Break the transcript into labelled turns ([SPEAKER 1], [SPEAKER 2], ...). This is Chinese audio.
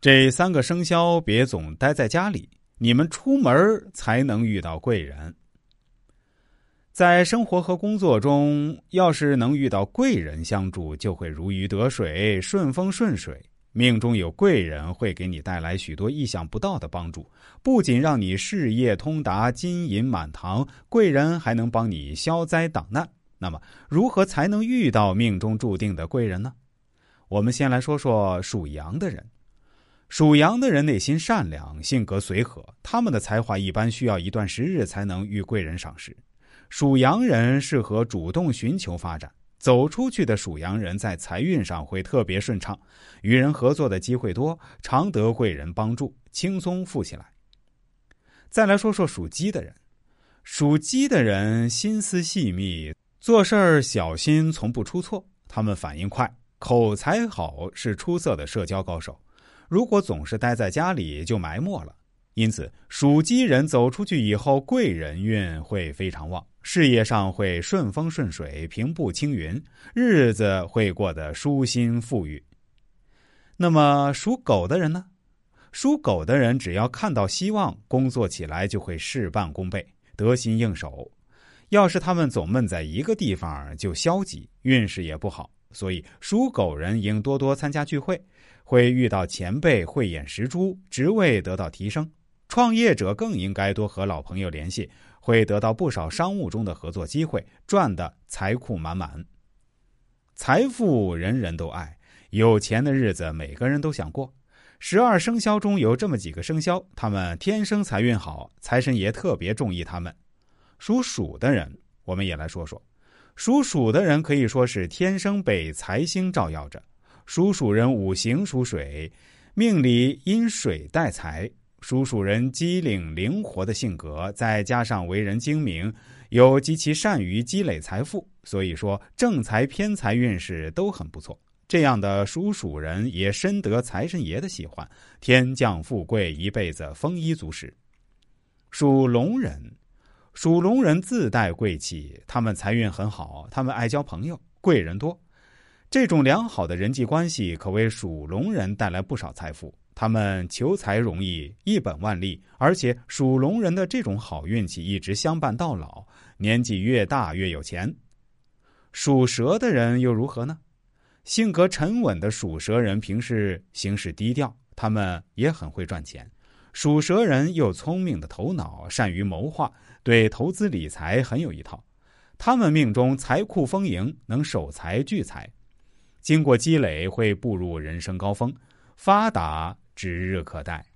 [SPEAKER 1] 这三个生肖别总待在家里，你们出门才能遇到贵人。在生活和工作中，要是能遇到贵人相助，就会如鱼得水、顺风顺水。命中有贵人，会给你带来许多意想不到的帮助，不仅让你事业通达、金银满堂，贵人还能帮你消灾挡难。那么，如何才能遇到命中注定的贵人呢？我们先来说说属羊的人。属羊的人内心善良，性格随和，他们的才华一般需要一段时日才能遇贵人赏识。属羊人适合主动寻求发展。走出去的属羊人在财运上会特别顺畅，与人合作的机会多，常得贵人帮助，轻松富起来。再来说说属鸡的人，属鸡的人心思细密，做事儿小心，从不出错。他们反应快，口才好，是出色的社交高手。如果总是待在家里，就埋没了。因此，属鸡人走出去以后，贵人运会非常旺。事业上会顺风顺水、平步青云，日子会过得舒心富裕。那么属狗的人呢？属狗的人只要看到希望，工作起来就会事半功倍、得心应手。要是他们总闷在一个地方，就消极，运势也不好。所以属狗人应多多参加聚会，会遇到前辈慧眼识珠，职位得到提升。创业者更应该多和老朋友联系。会得到不少商务中的合作机会，赚的财库满满。财富人人都爱，有钱的日子每个人都想过。十二生肖中有这么几个生肖，他们天生财运好，财神爷特别中意他们。属鼠的人，我们也来说说。属鼠的人可以说是天生被财星照耀着。属鼠人五行属水，命里因水带财。属鼠人机灵灵活的性格，再加上为人精明，又极其善于积累财富，所以说正财偏财运势都很不错。这样的属鼠人也深得财神爷的喜欢，天降富贵，一辈子丰衣足食。属龙人，属龙人自带贵气，他们财运很好，他们爱交朋友，贵人多。这种良好的人际关系可为属龙人带来不少财富。他们求财容易，一本万利，而且属龙人的这种好运气一直相伴到老，年纪越大越有钱。属蛇的人又如何呢？性格沉稳的属蛇人平时行事低调，他们也很会赚钱。属蛇人有聪明的头脑，善于谋划，对投资理财很有一套。他们命中财库丰盈，能守财聚财，经过积累会步入人生高峰，发达。指日可待。